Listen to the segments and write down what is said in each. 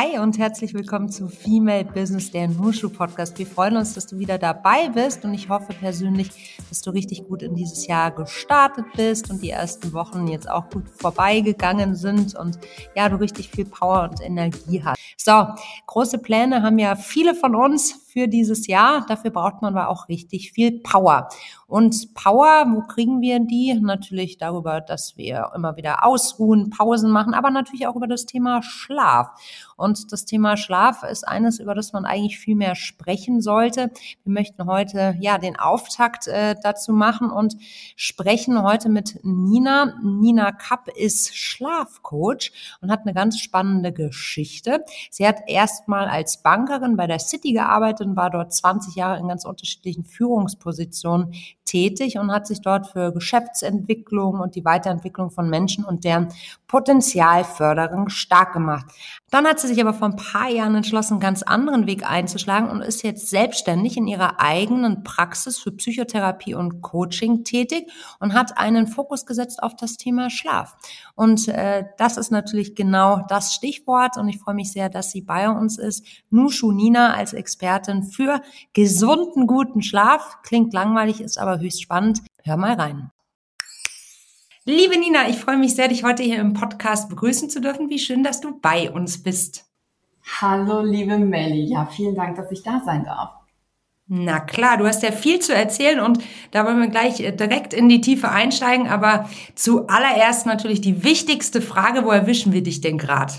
Hi und herzlich willkommen zu Female Business, der Nushu Podcast. Wir freuen uns, dass du wieder dabei bist und ich hoffe persönlich, dass du richtig gut in dieses Jahr gestartet bist und die ersten Wochen jetzt auch gut vorbeigegangen sind und ja, du richtig viel Power und Energie hast. So, große Pläne haben ja viele von uns für dieses Jahr. Dafür braucht man aber auch richtig viel Power. Und Power, wo kriegen wir die? Natürlich darüber, dass wir immer wieder ausruhen, Pausen machen, aber natürlich auch über das Thema Schlaf. Und das Thema Schlaf ist eines, über das man eigentlich viel mehr sprechen sollte. Wir möchten heute ja den Auftakt äh, dazu machen und sprechen heute mit Nina. Nina Kapp ist Schlafcoach und hat eine ganz spannende Geschichte. Sie hat erstmal als Bankerin bei der City gearbeitet und war dort 20 Jahre in ganz unterschiedlichen Führungspositionen tätig und hat sich dort für Geschäftsentwicklung und die Weiterentwicklung von Menschen und deren Potenzialförderung stark gemacht. Dann hat sie sich aber vor ein paar Jahren entschlossen, einen ganz anderen Weg einzuschlagen und ist jetzt selbstständig in ihrer eigenen Praxis für Psychotherapie und Coaching tätig und hat einen Fokus gesetzt auf das Thema Schlaf. Und äh, das ist natürlich genau das Stichwort und ich freue mich sehr, dass sie bei uns ist. Nushu Nina als Expertin für gesunden, guten Schlaf. Klingt langweilig, ist aber höchst spannend. Hör mal rein. Liebe Nina, ich freue mich sehr, dich heute hier im Podcast begrüßen zu dürfen. Wie schön, dass du bei uns bist. Hallo, liebe Melli. Ja, vielen Dank, dass ich da sein darf. Na klar, du hast ja viel zu erzählen und da wollen wir gleich äh, direkt in die Tiefe einsteigen. Aber zuallererst natürlich die wichtigste Frage, wo erwischen wir dich denn gerade?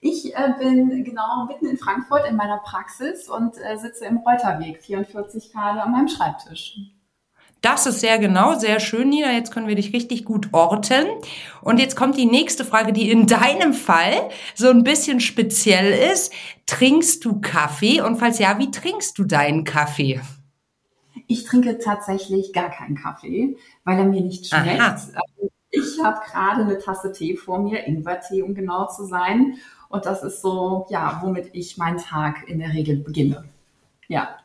Ich äh, bin genau mitten in Frankfurt in meiner Praxis und äh, sitze im Reuterweg, 44 Grad an meinem Schreibtisch. Das ist sehr genau, sehr schön, Nina. Jetzt können wir dich richtig gut orten. Und jetzt kommt die nächste Frage, die in deinem Fall so ein bisschen speziell ist. Trinkst du Kaffee? Und falls ja, wie trinkst du deinen Kaffee? Ich trinke tatsächlich gar keinen Kaffee, weil er mir nicht schmeckt. Aha. Ich habe gerade eine Tasse Tee vor mir, Ingwertee, um genau zu sein. Und das ist so, ja, womit ich meinen Tag in der Regel beginne. Ja.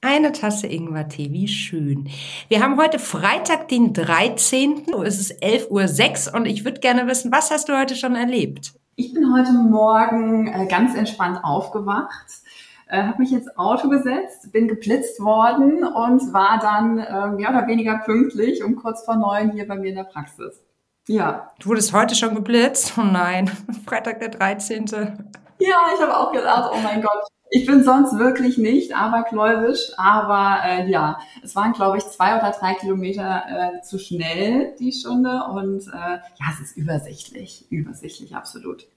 Eine Tasse Ingwertee, wie schön. Wir haben heute Freitag, den 13. Es ist 11.06 Uhr und ich würde gerne wissen, was hast du heute schon erlebt? Ich bin heute Morgen äh, ganz entspannt aufgewacht, äh, habe mich ins Auto gesetzt, bin geblitzt worden und war dann äh, mehr oder weniger pünktlich um kurz vor neun hier bei mir in der Praxis. Ja. Du wurdest heute schon geblitzt? Oh nein, Freitag der 13. Ja, ich habe auch gedacht, oh mein Gott, ich bin sonst wirklich nicht abergläubisch, aber äh, ja, es waren, glaube ich, zwei oder drei Kilometer äh, zu schnell die Stunde und äh, ja, es ist übersichtlich, übersichtlich, absolut.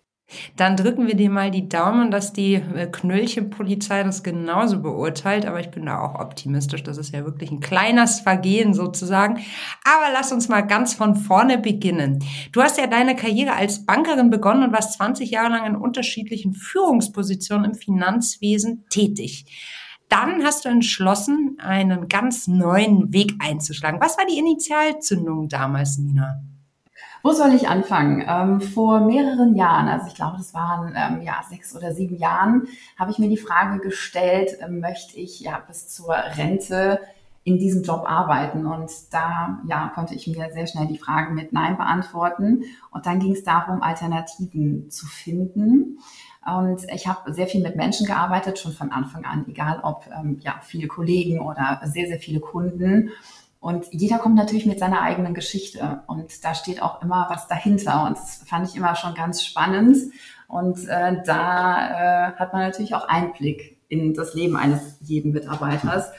Dann drücken wir dir mal die Daumen, dass die äh, Knöllchenpolizei das genauso beurteilt. Aber ich bin da auch optimistisch. Das ist ja wirklich ein kleines Vergehen sozusagen. Aber lass uns mal ganz von vorne beginnen. Du hast ja deine Karriere als Bankerin begonnen und warst 20 Jahre lang in unterschiedlichen Führungspositionen im Finanzwesen tätig. Dann hast du entschlossen, einen ganz neuen Weg einzuschlagen. Was war die Initialzündung damals, Nina? Wo soll ich anfangen? Ähm, vor mehreren Jahren, also ich glaube, das waren ähm, ja sechs oder sieben Jahren, habe ich mir die Frage gestellt, äh, möchte ich ja bis zur Rente in diesem Job arbeiten? Und da ja konnte ich mir sehr schnell die Frage mit Nein beantworten. Und dann ging es darum, Alternativen zu finden. Und ich habe sehr viel mit Menschen gearbeitet, schon von Anfang an, egal ob ähm, ja viele Kollegen oder sehr, sehr viele Kunden. Und jeder kommt natürlich mit seiner eigenen Geschichte. Und da steht auch immer was dahinter. Und das fand ich immer schon ganz spannend. Und äh, da äh, hat man natürlich auch Einblick in das Leben eines jeden Mitarbeiters.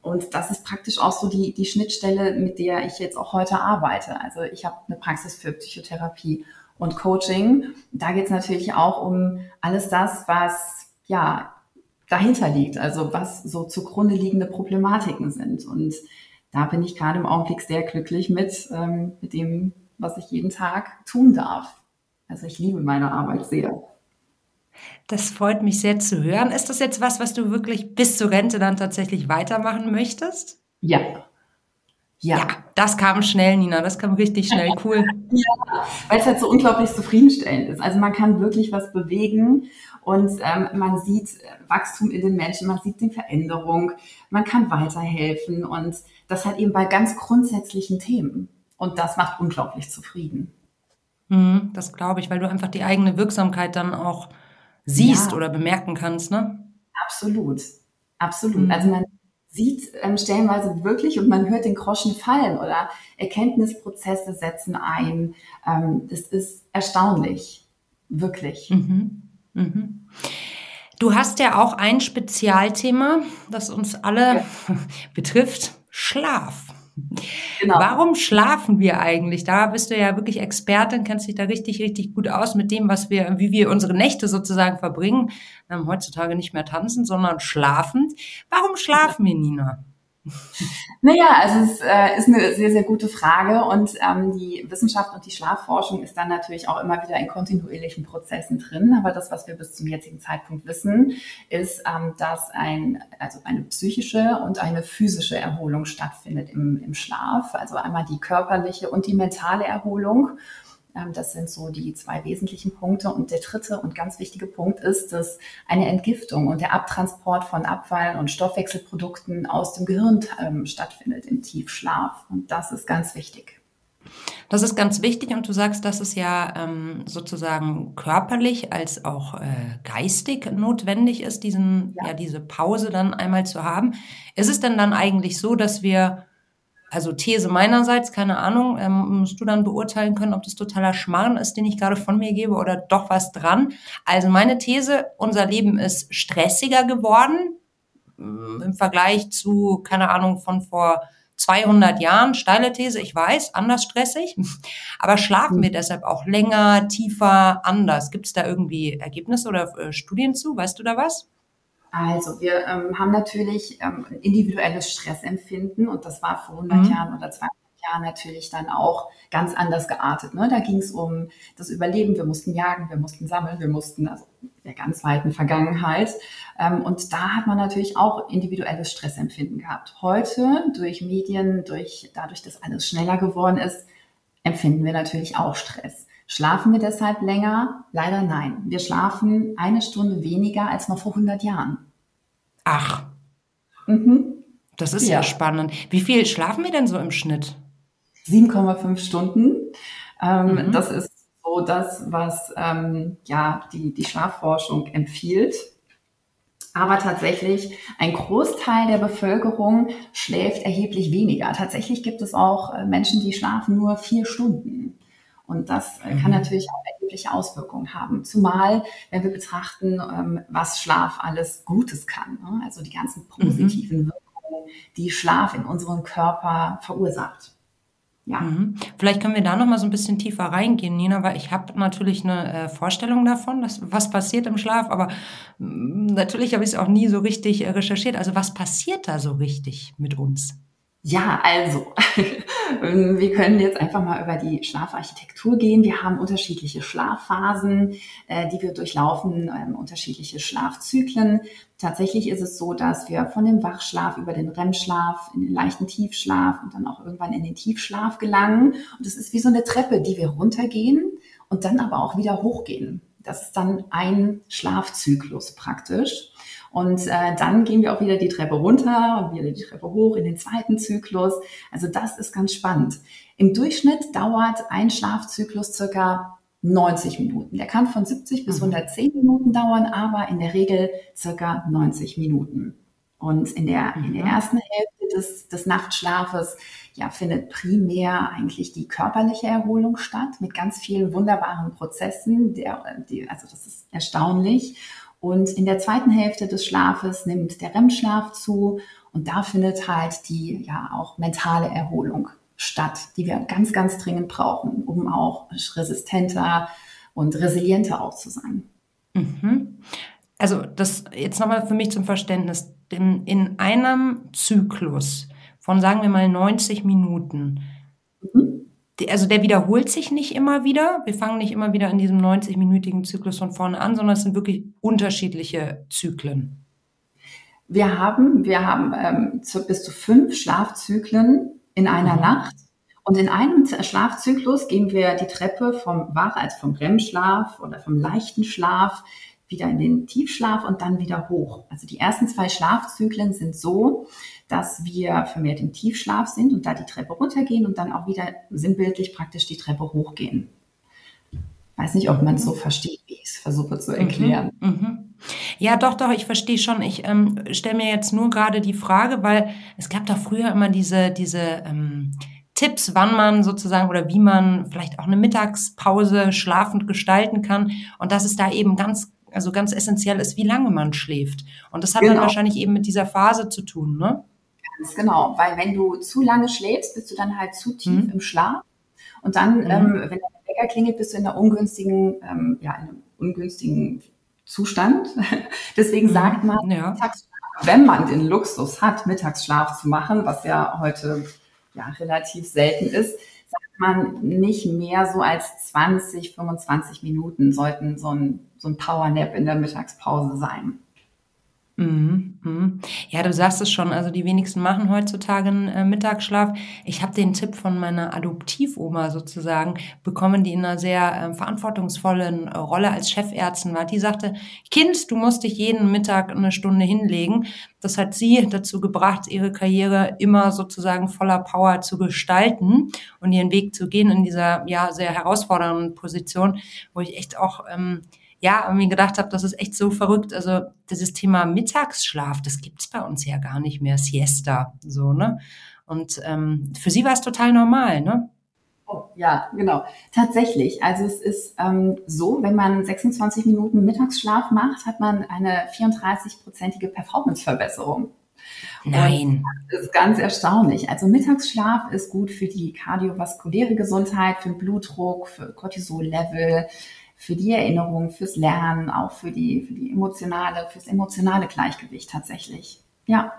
Und das ist praktisch auch so die, die Schnittstelle, mit der ich jetzt auch heute arbeite. Also ich habe eine Praxis für Psychotherapie und Coaching. Da geht es natürlich auch um alles das, was ja dahinter liegt, also was so zugrunde liegende Problematiken sind. Und da bin ich gerade im Augenblick sehr glücklich mit, ähm, mit dem, was ich jeden Tag tun darf. Also ich liebe meine Arbeit sehr. Das freut mich sehr zu hören. Ist das jetzt was, was du wirklich bis zur Rente dann tatsächlich weitermachen möchtest? Ja. Ja. ja das kam schnell, Nina. Das kam richtig schnell. Cool. ja, weil es halt so unglaublich zufriedenstellend ist. Also man kann wirklich was bewegen und ähm, man sieht Wachstum in den Menschen, man sieht die Veränderung, man kann weiterhelfen und das halt eben bei ganz grundsätzlichen Themen. Und das macht unglaublich zufrieden. Mhm, das glaube ich, weil du einfach die eigene Wirksamkeit dann auch siehst ja. oder bemerken kannst, ne? Absolut, absolut. Mhm. Also man sieht ähm, stellenweise wirklich und man hört den Groschen fallen oder Erkenntnisprozesse setzen ein. Ähm, das ist erstaunlich, wirklich. Mhm. Mhm. Du hast ja auch ein Spezialthema, das uns alle ja. betrifft, Schlaf. Genau. Warum schlafen wir eigentlich? Da bist du ja wirklich Expertin, kennst dich da richtig, richtig gut aus mit dem, was wir, wie wir unsere Nächte sozusagen verbringen. Haben heutzutage nicht mehr tanzen, sondern schlafend. Warum schlafen wir, Nina? Naja, also es äh, ist eine sehr, sehr gute Frage und ähm, die Wissenschaft und die Schlafforschung ist dann natürlich auch immer wieder in kontinuierlichen Prozessen drin. Aber das, was wir bis zum jetzigen Zeitpunkt wissen, ist, ähm, dass ein, also eine psychische und eine physische Erholung stattfindet im, im Schlaf. Also einmal die körperliche und die mentale Erholung. Ähm, das sind so die zwei wesentlichen Punkte. Und der dritte und ganz wichtige Punkt ist, dass eine Entgiftung und der Abtransport von Abfall und Stoffwechselprodukten aus dem Gehirn ähm, stattfindet im Tiefschlaf. Und das ist ganz wichtig. Das ist ganz wichtig und du sagst, dass es ja ähm, sozusagen körperlich als auch äh, geistig notwendig ist, diesen, ja. ja, diese Pause dann einmal zu haben. Ist es denn dann eigentlich so, dass wir also These meinerseits, keine Ahnung, ähm, musst du dann beurteilen können, ob das totaler Schmarrn ist, den ich gerade von mir gebe oder doch was dran. Also meine These, unser Leben ist stressiger geworden mm, im Vergleich zu, keine Ahnung, von vor 200 Jahren. Steile These, ich weiß, anders stressig. Aber schlafen wir deshalb auch länger, tiefer, anders? Gibt es da irgendwie Ergebnisse oder äh, Studien zu? Weißt du da was? Also wir ähm, haben natürlich ähm, individuelles Stressempfinden und das war vor 100 mhm. Jahren oder 200 Jahren natürlich dann auch ganz anders geartet. Ne? Da ging es um das Überleben, wir mussten jagen, wir mussten sammeln, wir mussten, also der ganz weiten Vergangenheit. Ähm, und da hat man natürlich auch individuelles Stressempfinden gehabt. Heute durch Medien, durch, dadurch, dass alles schneller geworden ist, empfinden wir natürlich auch Stress. Schlafen wir deshalb länger? Leider nein. Wir schlafen eine Stunde weniger als noch vor 100 Jahren. Ach. Mhm. Das ist ja. ja spannend. Wie viel schlafen wir denn so im Schnitt? 7,5 Stunden. Ähm, mhm. Das ist so das, was ähm, ja die, die Schlafforschung empfiehlt. Aber tatsächlich, ein Großteil der Bevölkerung schläft erheblich weniger. Tatsächlich gibt es auch äh, Menschen, die schlafen nur vier Stunden. Und das äh, kann mhm. natürlich auch erhebliche Auswirkungen haben. Zumal, wenn wir betrachten, ähm, was Schlaf alles Gutes kann. Ne? Also die ganzen mhm. positiven mhm. Wirkungen, die Schlaf in unserem Körper verursacht. Ja. Mhm. Vielleicht können wir da noch mal so ein bisschen tiefer reingehen, Nina, weil ich habe natürlich eine äh, Vorstellung davon, dass, was passiert im Schlaf, aber mh, mm, natürlich habe ich es auch nie so richtig äh, recherchiert. Also was passiert da so richtig mit uns? Ja, also, wir können jetzt einfach mal über die Schlafarchitektur gehen. Wir haben unterschiedliche Schlafphasen, äh, die wir durchlaufen, ähm, unterschiedliche Schlafzyklen. Tatsächlich ist es so, dass wir von dem Wachschlaf über den REM-Schlaf in den leichten Tiefschlaf und dann auch irgendwann in den Tiefschlaf gelangen. Und es ist wie so eine Treppe, die wir runtergehen und dann aber auch wieder hochgehen. Das ist dann ein Schlafzyklus praktisch. Und äh, dann gehen wir auch wieder die Treppe runter und wieder die Treppe hoch in den zweiten Zyklus. Also das ist ganz spannend. Im Durchschnitt dauert ein Schlafzyklus circa 90 Minuten. Der kann von 70 bis 110 mhm. Minuten dauern, aber in der Regel circa 90 Minuten. Und in der, in der mhm. ersten Hälfte des, des Nachtschlafes ja, findet primär eigentlich die körperliche Erholung statt mit ganz vielen wunderbaren Prozessen. Der, die, also das ist erstaunlich. Und in der zweiten Hälfte des Schlafes nimmt der REM-Schlaf zu und da findet halt die ja auch mentale Erholung statt, die wir ganz, ganz dringend brauchen, um auch resistenter und resilienter auch zu sein. Mhm. Also das jetzt nochmal für mich zum Verständnis. In, in einem Zyklus von, sagen wir mal, 90 Minuten, also der wiederholt sich nicht immer wieder. Wir fangen nicht immer wieder in diesem 90-minütigen Zyklus von vorne an, sondern es sind wirklich unterschiedliche Zyklen. Wir haben, wir haben ähm, zu, bis zu fünf Schlafzyklen in einer mhm. Nacht. Und in einem Schlafzyklus gehen wir die Treppe vom Wach, also vom REM-Schlaf oder vom leichten Schlaf wieder in den Tiefschlaf und dann wieder hoch. Also die ersten zwei Schlafzyklen sind so, dass wir vermehrt im Tiefschlaf sind und da die Treppe runtergehen und dann auch wieder sinnbildlich praktisch die Treppe hochgehen. Weiß nicht, ob man es so versteht, wie ich es versuche zu erklären. Mhm. Mhm. Ja, doch, doch, ich verstehe schon. Ich ähm, stelle mir jetzt nur gerade die Frage, weil es gab da früher immer diese, diese ähm, Tipps, wann man sozusagen oder wie man vielleicht auch eine Mittagspause schlafend gestalten kann. Und dass es da eben ganz, also ganz essentiell ist, wie lange man schläft. Und das hat genau. dann wahrscheinlich eben mit dieser Phase zu tun, ne? Ganz genau, weil wenn du zu lange schläfst, bist du dann halt zu tief mhm. im Schlaf. Und dann, mhm. ähm, wenn der Wecker klingelt, bist du in einer ungünstigen, ähm, ja, in einem ungünstigen Zustand. Deswegen mhm. sagt man, ja. wenn man den Luxus hat, Mittagsschlaf zu machen, was ja heute ja, relativ selten ist, sagt man nicht mehr so als 20, 25 Minuten sollten so ein, so ein Powernap in der Mittagspause sein. Mhm, mhm. Ja, du sagst es schon. Also die wenigsten machen heutzutage einen äh, Mittagsschlaf. Ich habe den Tipp von meiner Adoptivoma sozusagen bekommen, die in einer sehr äh, verantwortungsvollen äh, Rolle als Chefärztin war. Die sagte, Kind, du musst dich jeden Mittag eine Stunde hinlegen. Das hat sie dazu gebracht, ihre Karriere immer sozusagen voller Power zu gestalten und ihren Weg zu gehen in dieser ja sehr herausfordernden Position, wo ich echt auch ähm, ja, mir gedacht habe, das ist echt so verrückt. Also dieses Thema Mittagsschlaf, das gibt's bei uns ja gar nicht mehr, Siesta, so, ne? Und ähm, für sie war es total normal, ne? Oh, ja, genau. Tatsächlich. Also es ist ähm, so, wenn man 26 Minuten Mittagsschlaf macht, hat man eine 34-prozentige Performanceverbesserung. Nein. Und das ist ganz erstaunlich. Also Mittagsschlaf ist gut für die kardiovaskuläre Gesundheit, für den Blutdruck, für Cortisol-Level, für die Erinnerung, fürs Lernen, auch für die, für die emotionale, fürs emotionale Gleichgewicht tatsächlich. Ja.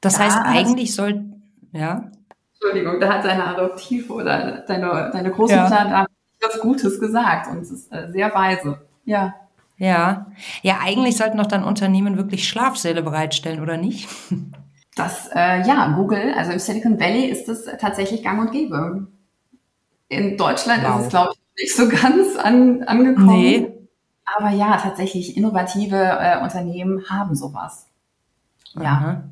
Das da heißt, eigentlich soll, ja. Entschuldigung, da hat deine Adoptiv oder deine, deine Großmutter ja. da was Gutes gesagt und es ist äh, sehr weise. Ja. Ja. Ja, eigentlich sollten doch dann Unternehmen wirklich Schlafsäle bereitstellen, oder nicht? Das, äh, ja, Google, also im Silicon Valley ist es tatsächlich gang und gäbe. In Deutschland wow. ist es, glaube ich, nicht so ganz an, angekommen. Nee. Aber ja, tatsächlich, innovative äh, Unternehmen haben sowas. Ja.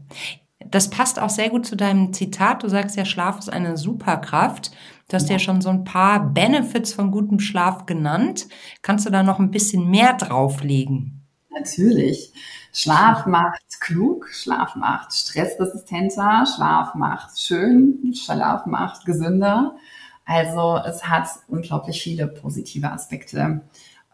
Das passt auch sehr gut zu deinem Zitat. Du sagst ja, Schlaf ist eine Superkraft. Du hast ja. ja schon so ein paar Benefits von gutem Schlaf genannt. Kannst du da noch ein bisschen mehr drauflegen? Natürlich. Schlaf macht klug, Schlaf macht stressresistenter, Schlaf macht schön, Schlaf macht gesünder. Also es hat unglaublich viele positive Aspekte.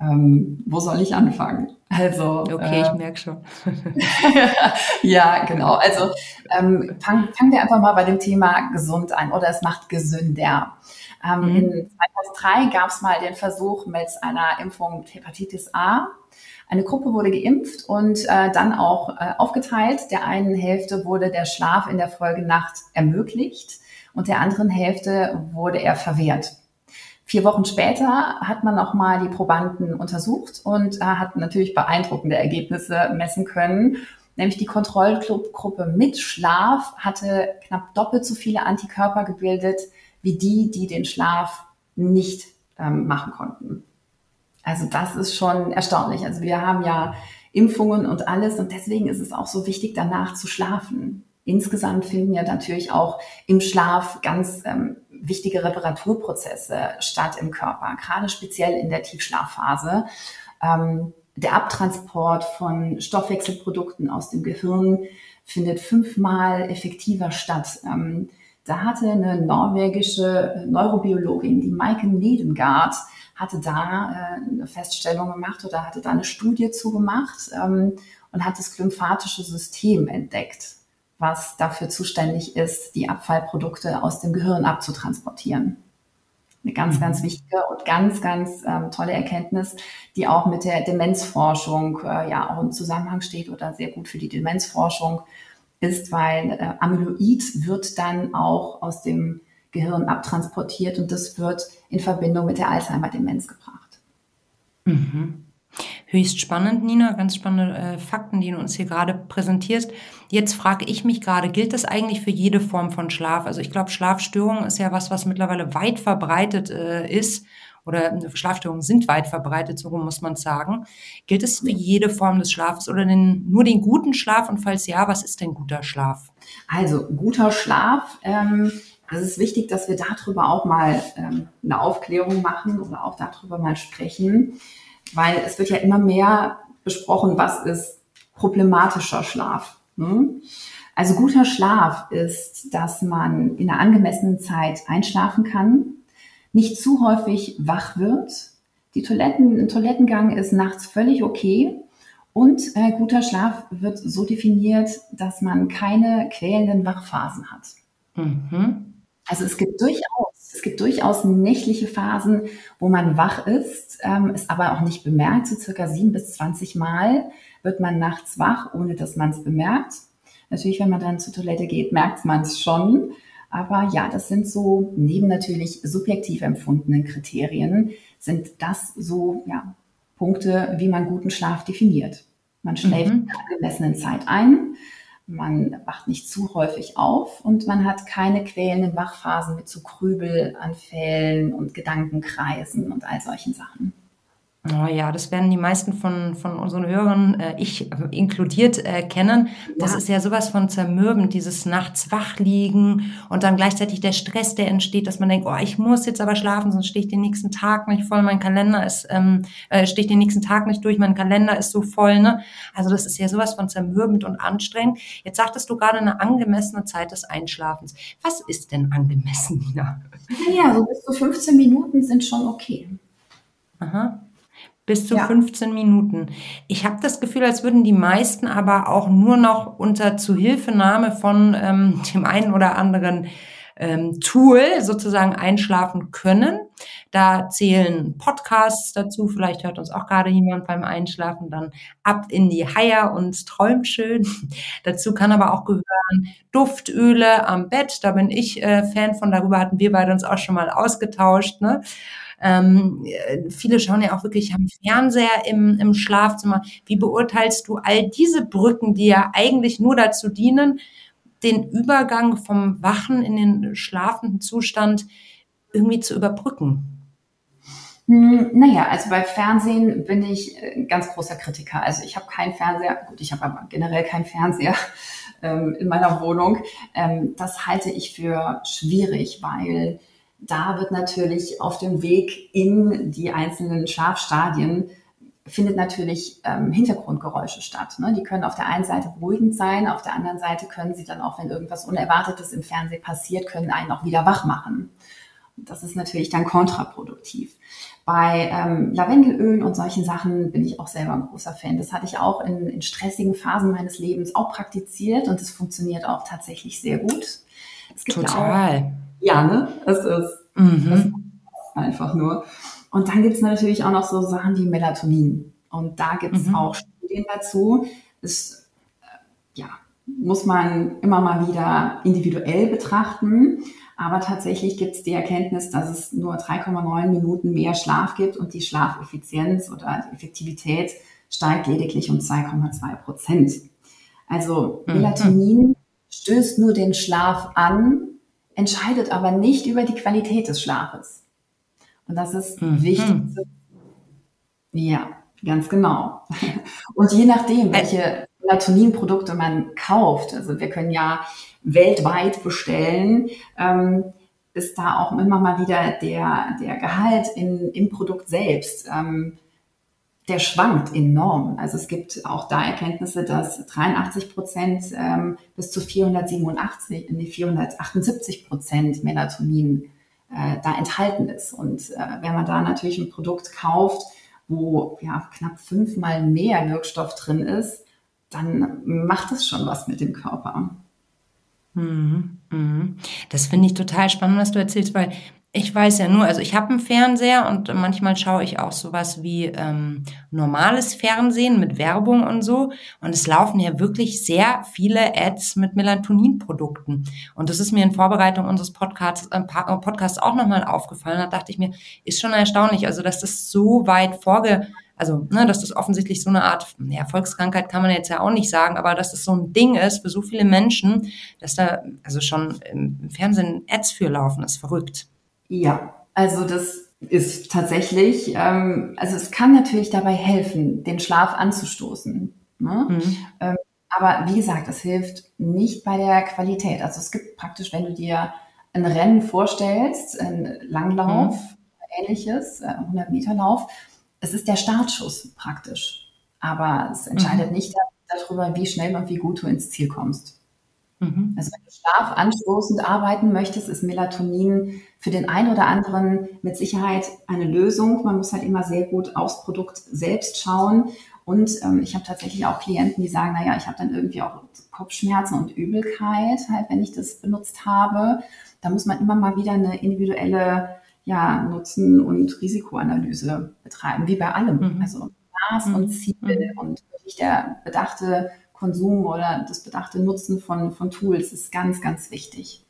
Ähm, wo soll ich anfangen? Also okay, äh, ich merke schon. ja, genau. Also ähm, fangen fang wir einfach mal bei dem Thema gesund an oder es macht gesünder. Ähm, mhm. In 2003 gab es mal den Versuch mit einer Impfung mit Hepatitis A. Eine Gruppe wurde geimpft und äh, dann auch äh, aufgeteilt. Der einen Hälfte wurde der Schlaf in der Folgenacht ermöglicht und der anderen Hälfte wurde er verwehrt. Vier Wochen später hat man nochmal die Probanden untersucht und äh, hat natürlich beeindruckende Ergebnisse messen können. Nämlich die Kontrollgruppe mit Schlaf hatte knapp doppelt so viele Antikörper gebildet wie die, die den Schlaf nicht ähm, machen konnten. Also das ist schon erstaunlich. Also wir haben ja Impfungen und alles und deswegen ist es auch so wichtig, danach zu schlafen. Insgesamt finden ja natürlich auch im Schlaf ganz ähm, wichtige Reparaturprozesse statt im Körper, gerade speziell in der Tiefschlafphase. Ähm, der Abtransport von Stoffwechselprodukten aus dem Gehirn findet fünfmal effektiver statt. Ähm, da hatte eine norwegische Neurobiologin, die Maike Nedengard, hatte da äh, eine Feststellung gemacht oder hatte da eine Studie zugemacht ähm, und hat das glymphatische System entdeckt was dafür zuständig ist, die Abfallprodukte aus dem Gehirn abzutransportieren. Eine ganz, mhm. ganz wichtige und ganz, ganz ähm, tolle Erkenntnis, die auch mit der Demenzforschung äh, ja auch im Zusammenhang steht oder sehr gut für die Demenzforschung ist, weil äh, Amyloid wird dann auch aus dem Gehirn abtransportiert und das wird in Verbindung mit der Alzheimer-Demenz gebracht. Mhm. Höchst spannend, Nina, ganz spannende äh, Fakten, die du uns hier gerade präsentierst. Jetzt frage ich mich gerade, gilt das eigentlich für jede Form von Schlaf? Also ich glaube, Schlafstörung ist ja was, was mittlerweile weit verbreitet äh, ist oder äh, Schlafstörungen sind weit verbreitet, so muss man sagen. Gilt es für jede Form des Schlafes oder den, nur den guten Schlaf? Und falls ja, was ist denn guter Schlaf? Also guter Schlaf. Ähm es ist wichtig, dass wir darüber auch mal ähm, eine Aufklärung machen oder auch darüber mal sprechen. Weil es wird ja immer mehr besprochen, was ist problematischer Schlaf. Ne? Also guter Schlaf ist, dass man in einer angemessenen Zeit einschlafen kann, nicht zu häufig wach wird. Die Toiletten, ein Toilettengang ist nachts völlig okay. Und äh, guter Schlaf wird so definiert, dass man keine quälenden Wachphasen hat. Mhm. Also es gibt durchaus, es gibt durchaus nächtliche Phasen, wo man wach ist, ähm, es aber auch nicht bemerkt. So circa sieben bis zwanzig Mal wird man nachts wach, ohne dass man es bemerkt. Natürlich, wenn man dann zur Toilette geht, merkt man es schon. Aber ja, das sind so, neben natürlich subjektiv empfundenen Kriterien, sind das so ja, Punkte, wie man guten Schlaf definiert. Man schläft mhm. in einer angemessenen Zeit ein, man wacht nicht zu häufig auf und man hat keine quälenden Wachphasen mit zu so Krübelanfällen und Gedankenkreisen und all solchen Sachen. Oh ja, das werden die meisten von, von unseren Hörern, äh, ich inkludiert, äh, kennen. Das ja. ist ja sowas von zermürbend, dieses nachts wach liegen und dann gleichzeitig der Stress, der entsteht, dass man denkt, oh, ich muss jetzt aber schlafen, sonst stehe ich den nächsten Tag nicht voll, mein Kalender ist, ähm, äh, stehe ich den nächsten Tag nicht durch, mein Kalender ist so voll, ne? Also das ist ja sowas von zermürbend und anstrengend. Jetzt sagtest du gerade eine angemessene Zeit des Einschlafens. Was ist denn angemessen, Nina? Naja, so bis zu 15 Minuten sind schon okay. Aha bis zu ja. 15 Minuten. Ich habe das Gefühl, als würden die meisten aber auch nur noch unter Zuhilfenahme von ähm, dem einen oder anderen ähm, Tool sozusagen einschlafen können. Da zählen Podcasts dazu. Vielleicht hört uns auch gerade jemand beim Einschlafen dann ab in die Haier und träumt schön. dazu kann aber auch gehören Duftöle am Bett. Da bin ich äh, Fan von. Darüber hatten wir beide uns auch schon mal ausgetauscht. Ne? Ähm, viele schauen ja auch wirklich am Fernseher im, im Schlafzimmer. Wie beurteilst du all diese Brücken, die ja eigentlich nur dazu dienen, den Übergang vom wachen in den schlafenden Zustand irgendwie zu überbrücken? Hm, naja, also bei Fernsehen bin ich ein ganz großer Kritiker. Also ich habe keinen Fernseher, gut, ich habe aber generell keinen Fernseher ähm, in meiner Wohnung. Ähm, das halte ich für schwierig, weil da wird natürlich auf dem Weg in die einzelnen Schlafstadien findet natürlich ähm, Hintergrundgeräusche statt. Ne? Die können auf der einen Seite beruhigend sein, auf der anderen Seite können sie dann auch, wenn irgendwas Unerwartetes im Fernsehen passiert, können einen auch wieder wach machen. Das ist natürlich dann kontraproduktiv. Bei ähm, Lavendelölen und solchen Sachen bin ich auch selber ein großer Fan. Das hatte ich auch in, in stressigen Phasen meines Lebens auch praktiziert und es funktioniert auch tatsächlich sehr gut. Total. Auch, ja, ne? Es ist, mhm. das ist einfach nur. Und dann gibt es natürlich auch noch so Sachen wie Melatonin. Und da gibt es mhm. auch Studien dazu. Das äh, ja, muss man immer mal wieder individuell betrachten. Aber tatsächlich gibt es die Erkenntnis, dass es nur 3,9 Minuten mehr Schlaf gibt und die Schlafeffizienz oder Effektivität steigt lediglich um 2,2 Prozent. Also mhm. Melatonin stößt nur den Schlaf an, entscheidet aber nicht über die Qualität des Schlafes. Und das ist mhm. wichtig. Ja, ganz genau. Und je nachdem, welche Melatonin-Produkte man kauft, also wir können ja weltweit bestellen, ähm, ist da auch immer mal wieder der, der Gehalt in, im Produkt selbst. Ähm, der schwankt enorm. Also es gibt auch da Erkenntnisse, dass 83 Prozent ähm, bis zu 487, nee, 478 Prozent Melatonin äh, da enthalten ist. Und äh, wenn man da natürlich ein Produkt kauft, wo ja knapp fünfmal mehr Wirkstoff drin ist, dann macht es schon was mit dem Körper. Mhm, mhm. Das finde ich total spannend, was du erzählst, weil ich weiß ja nur, also ich habe einen Fernseher und manchmal schaue ich auch sowas wie ähm, normales Fernsehen mit Werbung und so. Und es laufen ja wirklich sehr viele Ads mit Melatonin-Produkten. Und das ist mir in Vorbereitung unseres Podcasts, äh, Podcasts auch nochmal aufgefallen. Da dachte ich mir, ist schon erstaunlich, also dass das so weit vorge also, ne, dass das offensichtlich so eine Art ja, Volkskrankheit kann man jetzt ja auch nicht sagen, aber dass das so ein Ding ist für so viele Menschen, dass da also schon im Fernsehen Ads für laufen, ist verrückt. Ja, also das ist tatsächlich, ähm, also es kann natürlich dabei helfen, den Schlaf anzustoßen. Ne? Mhm. Ähm, aber wie gesagt, es hilft nicht bei der Qualität. Also es gibt praktisch, wenn du dir ein Rennen vorstellst, ein Langlauf, mhm. ähnliches, 100 äh, Meter Lauf, es ist der Startschuss praktisch. Aber es entscheidet mhm. nicht darüber, wie schnell und wie gut du ins Ziel kommst. Mhm. Also wenn du schlafanstoßend arbeiten möchtest, ist Melatonin für den einen oder anderen mit Sicherheit eine Lösung. Man muss halt immer sehr gut aufs Produkt selbst schauen. Und ähm, ich habe tatsächlich auch Klienten, die sagen, naja, ich habe dann irgendwie auch Kopfschmerzen und Übelkeit, halt, wenn ich das benutzt habe. Da muss man immer mal wieder eine individuelle ja, Nutzen- und Risikoanalyse betreiben, wie bei allem. Mhm. Also Maß mhm. und Ziel mhm. und wirklich der bedachte Konsum oder das bedachte Nutzen von, von Tools ist ganz, ganz wichtig.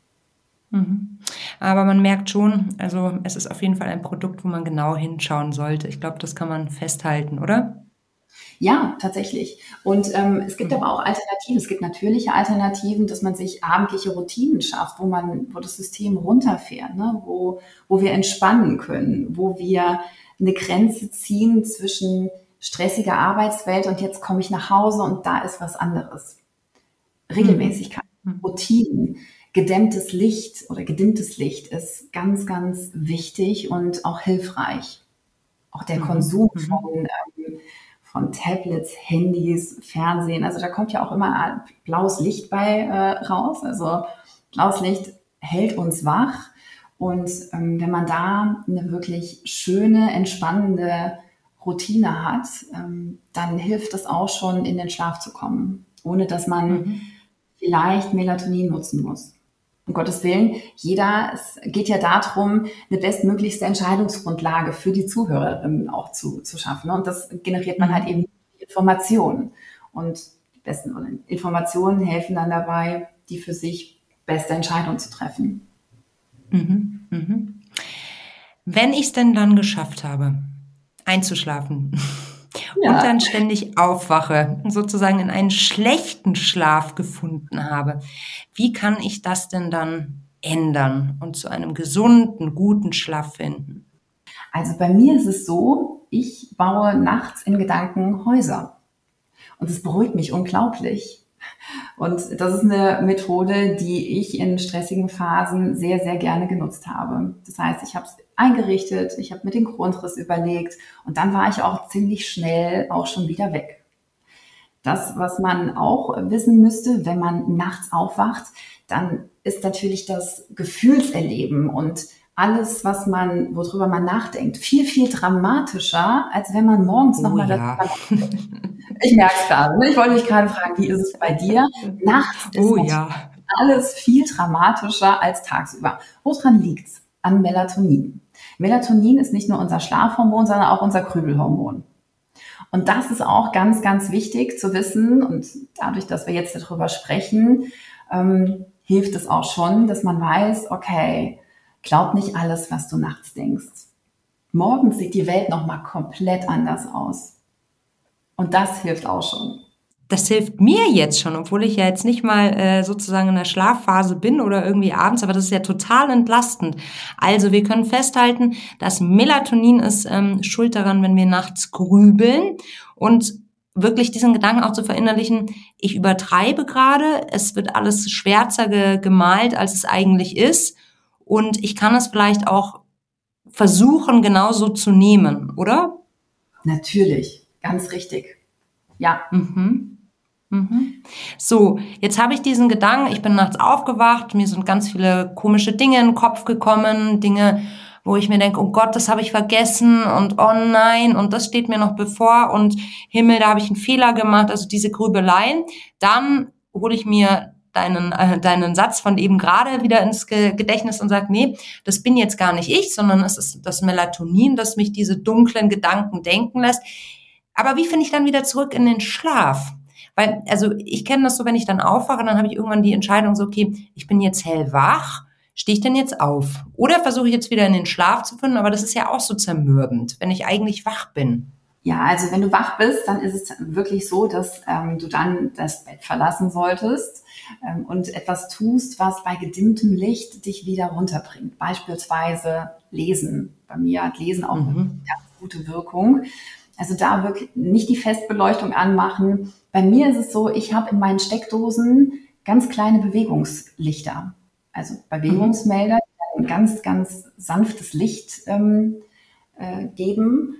Mhm. Aber man merkt schon, also es ist auf jeden Fall ein Produkt, wo man genau hinschauen sollte. Ich glaube, das kann man festhalten, oder? Ja, tatsächlich. Und ähm, es gibt mhm. aber auch Alternativen. Es gibt natürliche Alternativen, dass man sich abendliche Routinen schafft, wo man, wo das System runterfährt, ne? wo, wo wir entspannen können, wo wir eine Grenze ziehen zwischen stressige Arbeitswelt und jetzt komme ich nach Hause und da ist was anderes. Regelmäßigkeit, mhm. Routinen, gedämmtes Licht oder gedimmtes Licht ist ganz, ganz wichtig und auch hilfreich. Auch der mhm. Konsum mhm. von, ähm, von Tablets, Handys, Fernsehen, also da kommt ja auch immer blaues Licht bei äh, raus. Also blaues Licht hält uns wach. Und ähm, wenn man da eine wirklich schöne, entspannende Routine hat, ähm, dann hilft es auch schon, in den Schlaf zu kommen, ohne dass man mhm. vielleicht Melatonin nutzen muss. Um Gottes Willen, jeder, es geht ja darum, eine bestmöglichste Entscheidungsgrundlage für die Zuhörerinnen auch zu, zu schaffen. Und das generiert man halt mhm. eben Informationen. Und die besten Informationen helfen dann dabei, die für sich beste Entscheidung zu treffen. Mhm. Mhm. Wenn ich es denn dann geschafft habe, einzuschlafen. Ja. Und dann ständig aufwache, sozusagen in einen schlechten Schlaf gefunden habe. Wie kann ich das denn dann ändern und zu einem gesunden, guten Schlaf finden? Also bei mir ist es so, ich baue nachts in Gedanken Häuser. Und es beruhigt mich unglaublich. Und das ist eine Methode, die ich in stressigen Phasen sehr, sehr gerne genutzt habe. Das heißt, ich habe es eingerichtet, ich habe mir den Grundriss überlegt und dann war ich auch ziemlich schnell auch schon wieder weg. Das, was man auch wissen müsste, wenn man nachts aufwacht, dann ist natürlich das Gefühlserleben und alles, was man, worüber man nachdenkt, viel, viel dramatischer, als wenn man morgens oh, nochmal ja. darüber Ich merke es gerade. Ne? Ich wollte mich gerade fragen, wie ist es bei dir? Nachts ist oh, ja. alles viel dramatischer als tagsüber. Woran liegt's? An Melatonin. Melatonin ist nicht nur unser Schlafhormon, sondern auch unser Krübelhormon. Und das ist auch ganz, ganz wichtig zu wissen. Und dadurch, dass wir jetzt darüber sprechen, ähm, hilft es auch schon, dass man weiß, okay, glaub nicht alles, was du nachts denkst. Morgens sieht die Welt nochmal komplett anders aus. Und das hilft auch schon das hilft mir jetzt schon, obwohl ich ja jetzt nicht mal äh, sozusagen in der Schlafphase bin oder irgendwie abends, aber das ist ja total entlastend. Also wir können festhalten, dass Melatonin ist ähm, schuld daran, wenn wir nachts grübeln und wirklich diesen Gedanken auch zu verinnerlichen, ich übertreibe gerade, es wird alles schwärzer ge gemalt, als es eigentlich ist und ich kann es vielleicht auch versuchen, genauso zu nehmen, oder? Natürlich, ganz richtig. Ja. Mhm. Mhm. So, jetzt habe ich diesen Gedanken, ich bin nachts aufgewacht, mir sind ganz viele komische Dinge in den Kopf gekommen, Dinge, wo ich mir denke, oh Gott, das habe ich vergessen und oh nein, und das steht mir noch bevor und Himmel, da habe ich einen Fehler gemacht, also diese Grübeleien. Dann hole ich mir deinen, äh, deinen Satz von eben gerade wieder ins Gedächtnis und sage, nee, das bin jetzt gar nicht ich, sondern es ist das Melatonin, das mich diese dunklen Gedanken denken lässt. Aber wie finde ich dann wieder zurück in den Schlaf? Weil, also ich kenne das so, wenn ich dann aufwache, dann habe ich irgendwann die Entscheidung so, okay, ich bin jetzt hellwach, stehe ich denn jetzt auf? Oder versuche ich jetzt wieder in den Schlaf zu finden? Aber das ist ja auch so zermürbend, wenn ich eigentlich wach bin. Ja, also wenn du wach bist, dann ist es wirklich so, dass ähm, du dann das Bett verlassen solltest ähm, und etwas tust, was bei gedimmtem Licht dich wieder runterbringt. Beispielsweise Lesen. Bei mir hat Lesen auch mhm. eine ganz gute Wirkung. Also da wirklich nicht die Festbeleuchtung anmachen. Bei mir ist es so, ich habe in meinen Steckdosen ganz kleine Bewegungslichter. Also Bewegungsmelder, die ein ganz, ganz sanftes Licht ähm, äh, geben.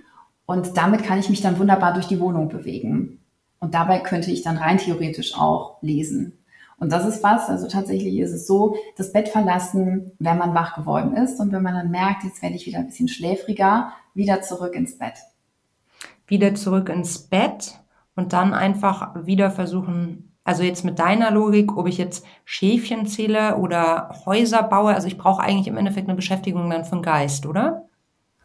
Und damit kann ich mich dann wunderbar durch die Wohnung bewegen. Und dabei könnte ich dann rein theoretisch auch lesen. Und das ist was, also tatsächlich ist es so, das Bett verlassen, wenn man wach geworden ist und wenn man dann merkt, jetzt werde ich wieder ein bisschen schläfriger, wieder zurück ins Bett. Wieder zurück ins Bett und dann einfach wieder versuchen, also jetzt mit deiner Logik, ob ich jetzt Schäfchen zähle oder Häuser baue, also ich brauche eigentlich im Endeffekt eine Beschäftigung dann von Geist, oder?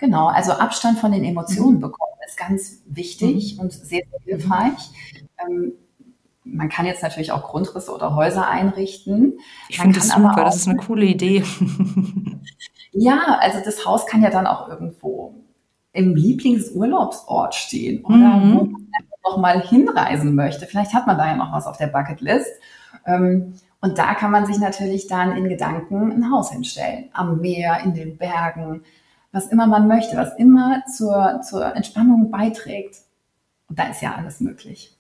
Genau, also Abstand von den Emotionen mhm. bekommen ist ganz wichtig mhm. und sehr, sehr hilfreich. Ähm, man kann jetzt natürlich auch Grundrisse oder Häuser einrichten. Ich finde das super, das ist eine coole Idee. ja, also das Haus kann ja dann auch irgendwo im Lieblingsurlaubsort stehen oder mhm. wo man noch mal hinreisen möchte. Vielleicht hat man da ja noch was auf der Bucketlist. Ähm, und da kann man sich natürlich dann in Gedanken ein Haus hinstellen. Am Meer, in den Bergen, was immer man möchte, was immer zur, zur Entspannung beiträgt. Und da ist ja alles möglich.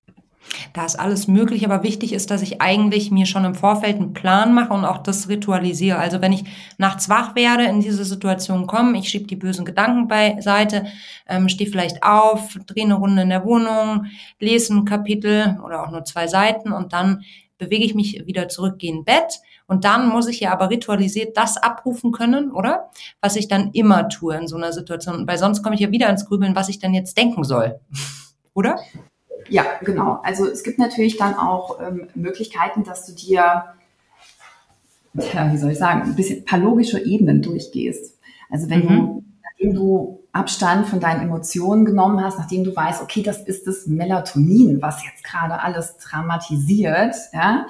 Da ist alles möglich, aber wichtig ist, dass ich eigentlich mir schon im Vorfeld einen Plan mache und auch das ritualisiere. Also wenn ich nachts wach werde, in diese Situation komme, ich schiebe die bösen Gedanken beiseite, ähm, stehe vielleicht auf, drehe eine Runde in der Wohnung, lese ein Kapitel oder auch nur zwei Seiten und dann bewege ich mich wieder zurück, gehe in Bett und dann muss ich ja aber ritualisiert das abrufen können, oder? Was ich dann immer tue in so einer Situation, weil sonst komme ich ja wieder ins Grübeln, was ich dann jetzt denken soll, oder? Ja, genau. Also es gibt natürlich dann auch ähm, Möglichkeiten, dass du dir, ja, wie soll ich sagen, ein bisschen paar logische Ebenen durchgehst. Also wenn mhm. du, nachdem du Abstand von deinen Emotionen genommen hast, nachdem du weißt, okay, das ist das Melatonin, was jetzt gerade alles dramatisiert, ja,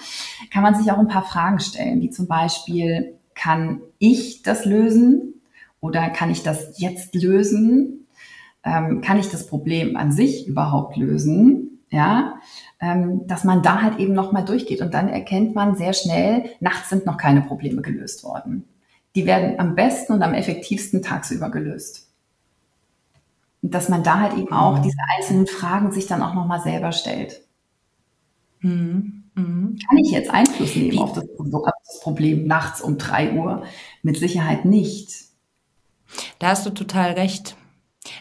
kann man sich auch ein paar Fragen stellen, wie zum Beispiel, kann ich das lösen oder kann ich das jetzt lösen? ähm, kann ich das Problem an sich überhaupt lösen? Ja, ähm, dass man da halt eben nochmal durchgeht und dann erkennt man sehr schnell, nachts sind noch keine Probleme gelöst worden. Die werden am besten und am effektivsten tagsüber gelöst. Und dass man da halt eben auch mhm. diese einzelnen Fragen sich dann auch nochmal selber stellt. Mhm. Mhm. Kann ich jetzt Einfluss nehmen auf das, auf das Problem nachts um drei Uhr? Mit Sicherheit nicht. Da hast du total recht.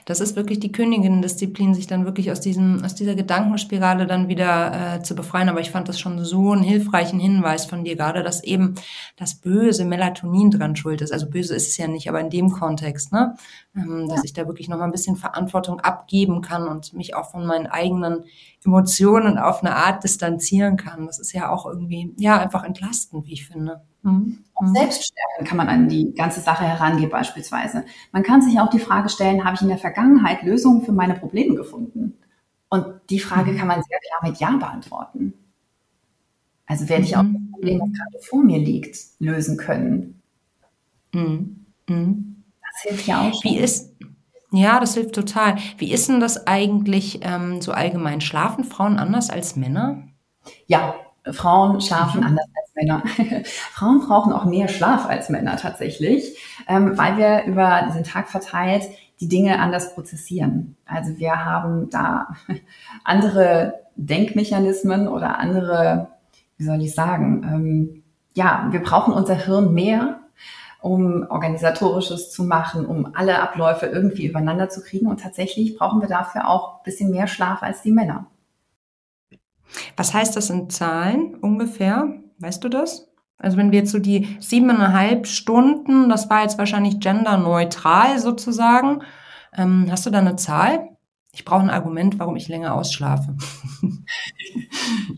Das ist wirklich die Königin-Disziplin, sich dann wirklich aus diesem, aus dieser Gedankenspirale dann wieder äh, zu befreien. Aber ich fand das schon so einen hilfreichen Hinweis von dir gerade, dass eben das böse Melatonin dran schuld ist. Also böse ist es ja nicht, aber in dem Kontext, ne? Ähm, dass ich da wirklich noch mal ein bisschen Verantwortung abgeben kann und mich auch von meinen eigenen Emotionen auf eine Art distanzieren kann. Das ist ja auch irgendwie, ja, einfach entlastend, wie ich finde. Mhm. Auch mhm. Selbststärken kann man an die ganze Sache herangehen beispielsweise. Man kann sich auch die Frage stellen, habe ich in der Vergangenheit Lösungen für meine Probleme gefunden? Und die Frage mhm. kann man sehr klar mit Ja beantworten. Also werde ich auch mhm. das Problem, das gerade vor mir liegt, lösen können. Mhm. Mhm. Das hilft ja auch. Schon. Wie ist, ja, das hilft total. Wie ist denn das eigentlich ähm, so allgemein? Schlafen Frauen anders als Männer? Ja, Frauen schlafen mhm. anders als Männer. Frauen brauchen auch mehr Schlaf als Männer tatsächlich, ähm, weil wir über den Tag verteilt die Dinge anders prozessieren. Also wir haben da andere Denkmechanismen oder andere, wie soll ich sagen, ähm, ja, wir brauchen unser Hirn mehr um organisatorisches zu machen, um alle Abläufe irgendwie übereinander zu kriegen. Und tatsächlich brauchen wir dafür auch ein bisschen mehr Schlaf als die Männer. Was heißt das in Zahlen ungefähr? Weißt du das? Also wenn wir jetzt so die siebeneinhalb Stunden, das war jetzt wahrscheinlich genderneutral sozusagen. Ähm, hast du da eine Zahl? Ich brauche ein Argument, warum ich länger ausschlafe.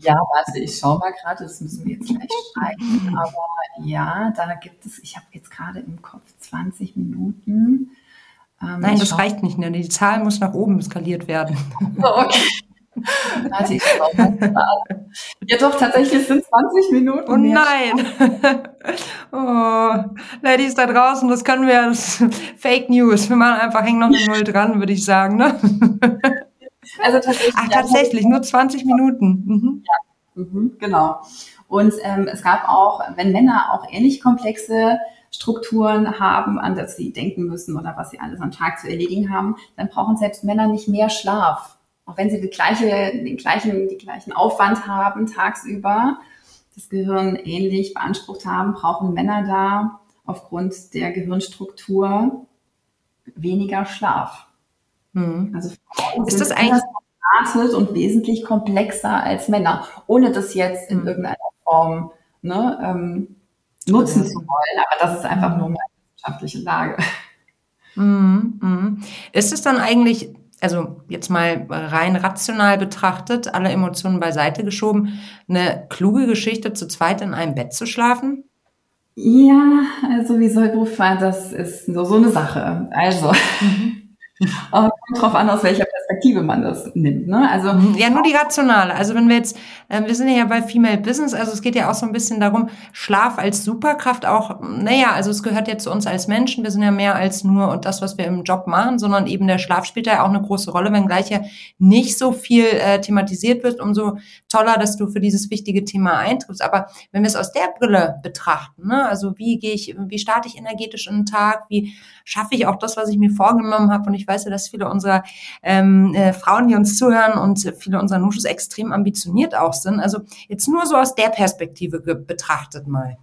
ja, warte, ich schaue mal gerade, das müssen wir jetzt gleich schreiben. Aber ja, da gibt es, ich habe jetzt gerade im Kopf 20 Minuten. Ähm, Nein, das reicht nicht mehr. Die Zahl muss nach oben skaliert werden. okay. Warte, ich. Ja, doch, tatsächlich sind 20 Minuten. Oh nein. oh, Ladies da draußen, das können wir, das Fake News. Wir machen einfach, hängen noch eine Null dran, würde ich sagen, ne? Also tatsächlich. Ach, tatsächlich, nur 20 Minuten. Mhm. Ja, mhm, genau. Und ähm, es gab auch, wenn Männer auch ähnlich komplexe Strukturen haben, an das sie denken müssen oder was sie alles am Tag zu erledigen haben, dann brauchen selbst Männer nicht mehr Schlaf auch wenn sie die gleiche, den gleichen, die gleichen Aufwand haben tagsüber, das Gehirn ähnlich beansprucht haben, brauchen Männer da aufgrund der Gehirnstruktur weniger Schlaf. Mhm. Also Frauen ist das eigentlich und wesentlich komplexer als Männer, ohne das jetzt in mhm. irgendeiner Form ne, ähm, nutzen zu wollen. Aber das ist einfach mhm. nur meine wissenschaftliche Lage. Mhm. Ist es dann eigentlich, also jetzt mal rein rational betrachtet, alle Emotionen beiseite geschoben, eine kluge Geschichte, zu zweit in einem Bett zu schlafen? Ja, also wie soll Berufswahl, das ist so, so eine Sache. Also, mhm. Kommt drauf an, aus welcher Perspektive man das nimmt. Ne? Also mhm. ja, nur die rationale. Also wenn wir jetzt, äh, wir sind ja bei Female Business, also es geht ja auch so ein bisschen darum, Schlaf als Superkraft auch, naja, also es gehört ja zu uns als Menschen, wir sind ja mehr als nur und das, was wir im Job machen, sondern eben der Schlaf spielt ja auch eine große Rolle, wenngleich ja nicht so viel äh, thematisiert wird, umso toller, dass du für dieses wichtige Thema eintrittst. Aber wenn wir es aus der Brille betrachten, ne, also wie gehe ich, wie starte ich energetisch in den Tag, wie schaffe ich auch das, was ich mir vorgenommen habe und ich weiß ja, dass viele unserer ähm, äh, Frauen, die uns zuhören und viele unserer Nuschus extrem ambitioniert auch sind. Also jetzt nur so aus der Perspektive betrachtet mal.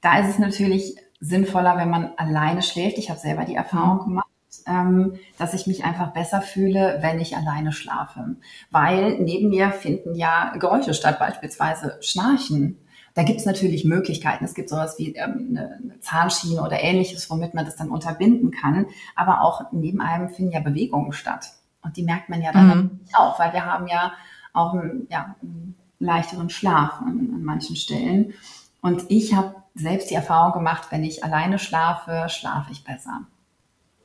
Da ist es natürlich sinnvoller, wenn man alleine schläft. Ich habe selber die Erfahrung gemacht ähm, dass ich mich einfach besser fühle, wenn ich alleine schlafe. Weil neben mir finden ja Geräusche statt, beispielsweise Schnarchen. Da gibt es natürlich Möglichkeiten. Es gibt sowas wie ähm, eine, eine Zahnschiene oder ähnliches, womit man das dann unterbinden kann. Aber auch neben einem finden ja Bewegungen statt. Und die merkt man ja dann mhm. auch, weil wir haben ja auch einen, ja, einen leichteren Schlaf an, an manchen Stellen. Und ich habe selbst die Erfahrung gemacht, wenn ich alleine schlafe, schlafe ich besser.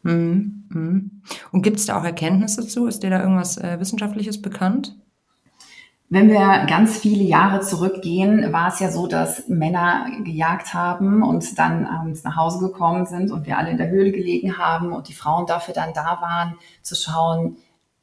Mhm. Mhm. Und gibt es da auch Erkenntnisse dazu? Ist dir da irgendwas äh, Wissenschaftliches bekannt? Wenn wir ganz viele Jahre zurückgehen, war es ja so, dass Männer gejagt haben und dann abends nach Hause gekommen sind und wir alle in der Höhle gelegen haben und die Frauen dafür dann da waren, zu schauen,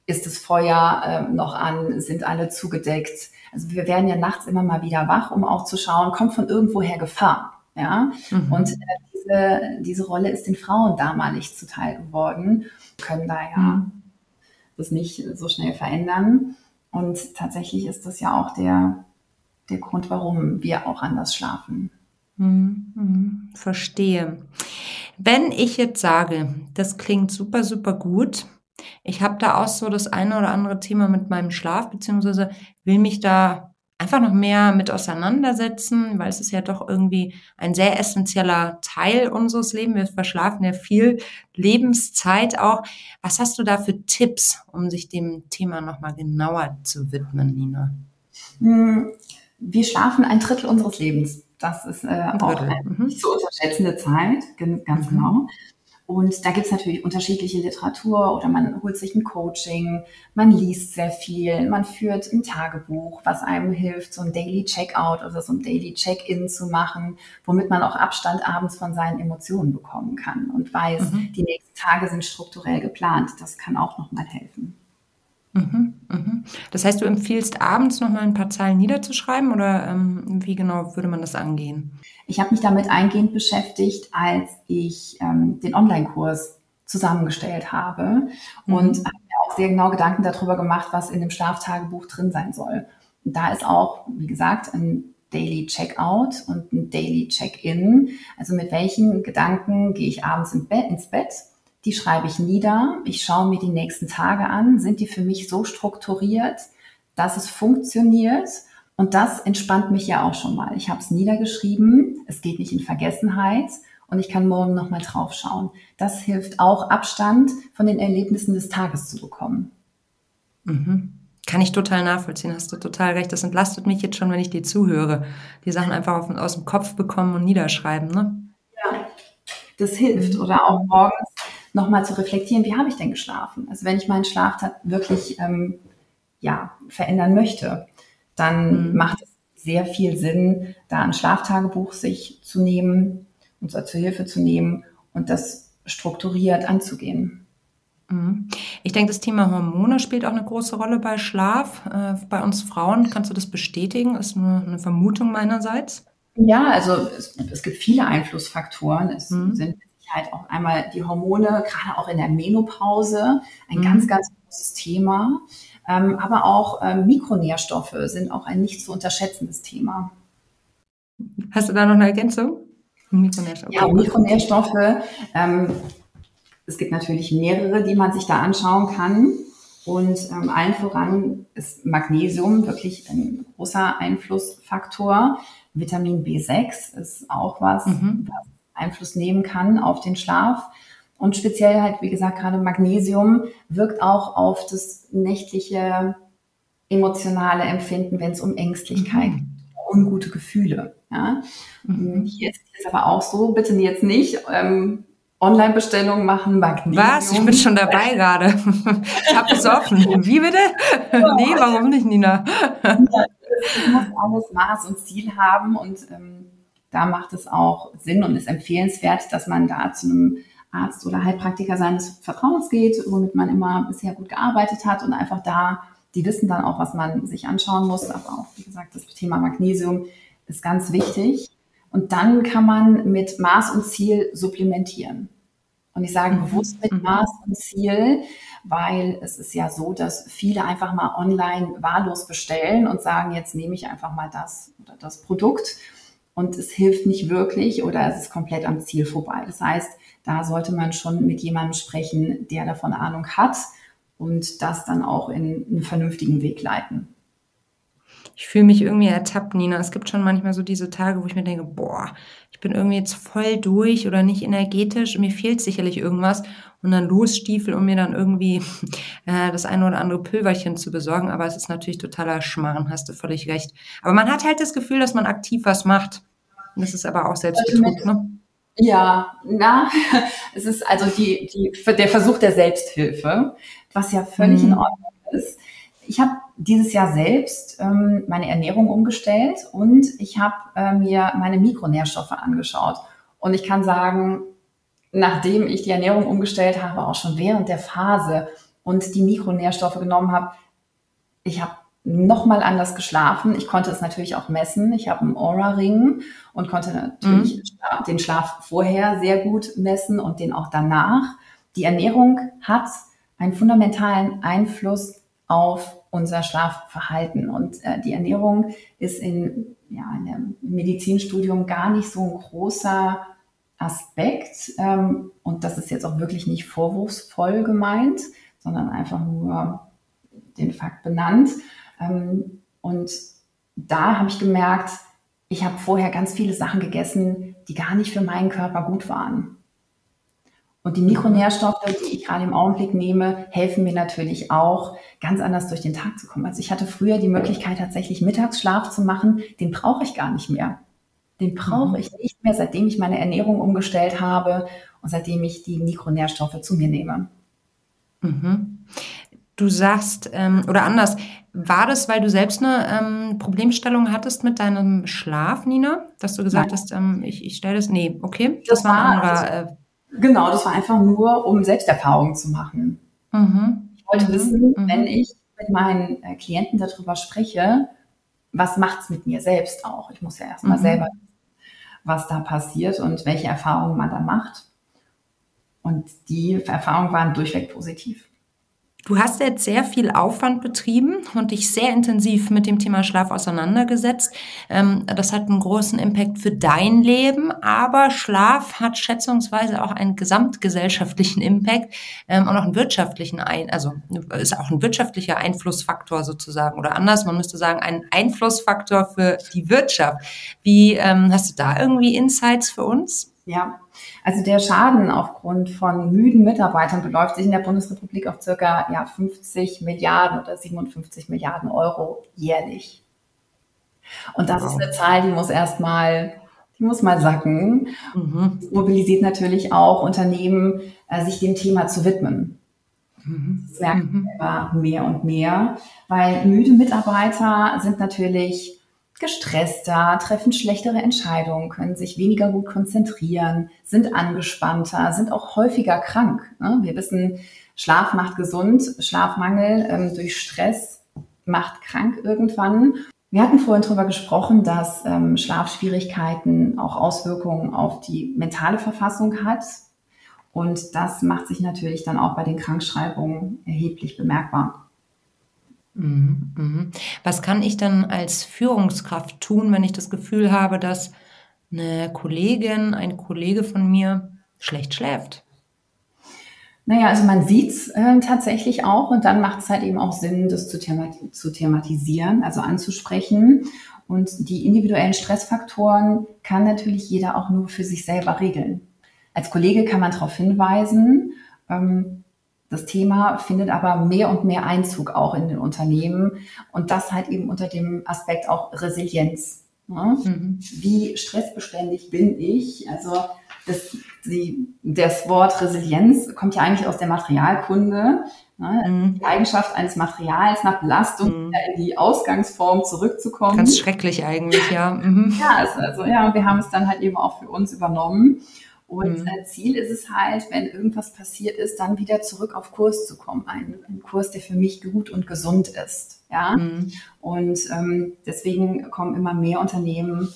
ist das Feuer äh, noch an, sind alle zugedeckt. Also wir werden ja nachts immer mal wieder wach, um auch zu schauen, kommt von irgendwoher Gefahr. Ja, mhm. und äh, diese, diese Rolle ist den Frauen damalig zuteil geworden, können da ja mhm. das nicht so schnell verändern. Und tatsächlich ist das ja auch der, der Grund, warum wir auch anders schlafen. Mhm, mhm, verstehe. Wenn ich jetzt sage, das klingt super, super gut, ich habe da auch so das eine oder andere Thema mit meinem Schlaf, beziehungsweise will mich da einfach noch mehr mit auseinandersetzen, weil es ist ja doch irgendwie ein sehr essentieller Teil unseres Lebens. Wir verschlafen ja viel Lebenszeit auch. Was hast du da für Tipps, um sich dem Thema nochmal genauer zu widmen, Nina? Hm, wir schlafen ein Drittel unseres Lebens. Das ist äh, auch eine mhm. nicht zu unterschätzende Zeit, ganz mhm. genau. Und da gibt es natürlich unterschiedliche Literatur oder man holt sich ein Coaching, man liest sehr viel, man führt ein Tagebuch, was einem hilft, so ein Daily Checkout oder so ein Daily Check-in zu machen, womit man auch Abstand abends von seinen Emotionen bekommen kann und weiß, mhm. die nächsten Tage sind strukturell geplant. Das kann auch nochmal helfen. Mhm, mhm. Das heißt, du empfiehlst abends noch mal ein paar Zeilen niederzuschreiben oder ähm, wie genau würde man das angehen? Ich habe mich damit eingehend beschäftigt, als ich ähm, den Online-Kurs zusammengestellt habe mhm. und habe mir auch sehr genau Gedanken darüber gemacht, was in dem Schlaftagebuch drin sein soll. Und da ist auch, wie gesagt, ein Daily Checkout und ein Daily Check-in. Also mit welchen Gedanken gehe ich abends ins Bett die schreibe ich nieder. Ich schaue mir die nächsten Tage an. Sind die für mich so strukturiert, dass es funktioniert? Und das entspannt mich ja auch schon mal. Ich habe es niedergeschrieben. Es geht nicht in Vergessenheit. Und ich kann morgen nochmal drauf schauen. Das hilft auch, Abstand von den Erlebnissen des Tages zu bekommen. Mhm. Kann ich total nachvollziehen, hast du total recht. Das entlastet mich jetzt schon, wenn ich dir zuhöre. Die Sachen einfach auf, aus dem Kopf bekommen und niederschreiben, ne? Ja, das hilft. Oder auch morgens nochmal zu reflektieren, wie habe ich denn geschlafen? Also wenn ich meinen Schlaf wirklich ähm, ja, verändern möchte, dann mhm. macht es sehr viel Sinn, da ein Schlaftagebuch sich zu nehmen und zur Hilfe zu nehmen und das strukturiert anzugehen. Mhm. Ich denke, das Thema Hormone spielt auch eine große Rolle bei Schlaf. Äh, bei uns Frauen, kannst du das bestätigen? Ist nur eine Vermutung meinerseits. Ja, also es, es gibt viele Einflussfaktoren. Es mhm. sind Sicherheit auch einmal die Hormone, gerade auch in der Menopause, ein mhm. ganz, ganz großes Thema. Ähm, aber auch ähm, Mikronährstoffe sind auch ein nicht zu unterschätzendes Thema. Hast du da noch eine Ergänzung? Mikronährstoffe. Ja, Mikronährstoffe. Ähm, Es gibt natürlich mehrere, die man sich da anschauen kann. Und ähm, allen voran ist Magnesium wirklich ein großer Einflussfaktor. Vitamin B6 ist auch was, mhm. was Einfluss nehmen kann auf den Schlaf. Und speziell halt, wie gesagt, gerade Magnesium wirkt auch auf das nächtliche emotionale Empfinden, wenn es um Ängstlichkeit, mhm. ungute Gefühle. Ja? Mhm. Hier ist es aber auch so, bitte jetzt nicht ähm, Online-Bestellungen machen, Magnesium. Was? Ich bin schon dabei gerade. ich habe es offen. Wie bitte? nee, warum nicht, Nina? ja, es muss alles Maß und Ziel haben und ähm, da macht es auch Sinn und ist empfehlenswert, dass man da zu einem Arzt oder Heilpraktiker seines Vertrauens geht, womit man immer bisher gut gearbeitet hat und einfach da, die wissen dann auch, was man sich anschauen muss. Aber auch, wie gesagt, das Thema Magnesium ist ganz wichtig. Und dann kann man mit Maß und Ziel supplementieren. Und ich sage mhm. bewusst mit mhm. Maß und Ziel, weil es ist ja so, dass viele einfach mal online wahllos bestellen und sagen, jetzt nehme ich einfach mal das oder das Produkt und es hilft nicht wirklich oder es ist komplett am Ziel vorbei. Das heißt, da sollte man schon mit jemandem sprechen, der davon Ahnung hat und das dann auch in einen vernünftigen Weg leiten. Ich fühle mich irgendwie ertappt, Nina. Es gibt schon manchmal so diese Tage, wo ich mir denke, boah, ich bin irgendwie jetzt voll durch oder nicht energetisch, mir fehlt sicherlich irgendwas und dann losstiefel, um mir dann irgendwie äh, das eine oder andere Pülverchen zu besorgen. Aber es ist natürlich totaler Schmarrn, hast du völlig recht. Aber man hat halt das Gefühl, dass man aktiv was macht. Das ist aber auch Selbstbetrug, ne? Ja, na, es ist also die, die, der Versuch der Selbsthilfe, was ja völlig mhm. in Ordnung ist. Ich habe dieses Jahr selbst ähm, meine Ernährung umgestellt und ich habe äh, mir meine Mikronährstoffe angeschaut. Und ich kann sagen, nachdem ich die Ernährung umgestellt habe, auch schon während der Phase und die Mikronährstoffe genommen habe, ich habe nochmal anders geschlafen. Ich konnte es natürlich auch messen. Ich habe einen Aura-Ring und konnte natürlich mhm. den Schlaf vorher sehr gut messen und den auch danach. Die Ernährung hat einen fundamentalen Einfluss auf unser Schlafverhalten. Und äh, die Ernährung ist in, ja, in dem Medizinstudium gar nicht so ein großer Aspekt. Ähm, und das ist jetzt auch wirklich nicht vorwurfsvoll gemeint, sondern einfach nur den Fakt benannt. Ähm, und da habe ich gemerkt, ich habe vorher ganz viele Sachen gegessen, die gar nicht für meinen Körper gut waren. Und die Mikronährstoffe, die ich gerade im Augenblick nehme, helfen mir natürlich auch, ganz anders durch den Tag zu kommen. Also ich hatte früher die Möglichkeit, tatsächlich Mittagsschlaf zu machen. Den brauche ich gar nicht mehr. Den brauche mhm. ich nicht mehr, seitdem ich meine Ernährung umgestellt habe und seitdem ich die Mikronährstoffe zu mir nehme. Mhm. Du sagst, ähm, oder anders, war das, weil du selbst eine ähm, Problemstellung hattest mit deinem Schlaf, Nina? Dass du gesagt Nein. hast, ähm, ich, ich stelle das. Nee, okay. Das, das war ein anderer. Also, äh, genau, das war einfach nur, um Selbsterfahrungen zu machen. Mhm. Ich wollte mhm. wissen, mhm. wenn ich mit meinen äh, Klienten darüber spreche, was macht es mit mir selbst auch? Ich muss ja erstmal mhm. selber was da passiert und welche Erfahrungen man da macht. Und die Erfahrungen waren durchweg positiv. Du hast jetzt sehr viel Aufwand betrieben und dich sehr intensiv mit dem Thema Schlaf auseinandergesetzt. Ähm, das hat einen großen Impact für dein Leben, aber Schlaf hat schätzungsweise auch einen gesamtgesellschaftlichen Impact ähm, und auch einen wirtschaftlichen, ein also ist auch ein wirtschaftlicher Einflussfaktor sozusagen oder anders, man müsste sagen, ein Einflussfaktor für die Wirtschaft. Wie ähm, hast du da irgendwie Insights für uns? Ja, also der Schaden aufgrund von müden Mitarbeitern beläuft sich in der Bundesrepublik auf circa ja, 50 Milliarden oder 57 Milliarden Euro jährlich. Und das wow. ist eine Zahl, die muss erstmal, die muss mal sacken. Mhm. mobilisiert natürlich auch Unternehmen, äh, sich dem Thema zu widmen. Mhm. Das merken wir mhm. mehr und mehr, weil müde Mitarbeiter sind natürlich gestresster, treffen schlechtere Entscheidungen, können sich weniger gut konzentrieren, sind angespannter, sind auch häufiger krank. Ne? Wir wissen, Schlaf macht gesund, Schlafmangel ähm, durch Stress macht krank irgendwann. Wir hatten vorhin darüber gesprochen, dass ähm, Schlafschwierigkeiten auch Auswirkungen auf die mentale Verfassung hat. Und das macht sich natürlich dann auch bei den Krankschreibungen erheblich bemerkbar. Mhm, mhm. Was kann ich dann als Führungskraft tun, wenn ich das Gefühl habe, dass eine Kollegin, ein Kollege von mir schlecht schläft? Naja, also man sieht es äh, tatsächlich auch und dann macht es halt eben auch Sinn, das zu, themati zu thematisieren, also anzusprechen. Und die individuellen Stressfaktoren kann natürlich jeder auch nur für sich selber regeln. Als Kollege kann man darauf hinweisen, ähm, das Thema findet aber mehr und mehr Einzug auch in den Unternehmen und das halt eben unter dem Aspekt auch Resilienz. Ne? Mhm. Wie stressbeständig bin ich? Also das, die, das Wort Resilienz kommt ja eigentlich aus der Materialkunde. Ne? Mhm. Die Eigenschaft eines Materials nach Belastung mhm. in die Ausgangsform zurückzukommen. Ganz schrecklich eigentlich, ja. Mhm. Ja, also ja, wir haben es dann halt eben auch für uns übernommen. Und mhm. Ziel ist es halt, wenn irgendwas passiert ist, dann wieder zurück auf Kurs zu kommen. Ein, ein Kurs, der für mich gut und gesund ist. Ja. Mhm. Und ähm, deswegen kommen immer mehr Unternehmen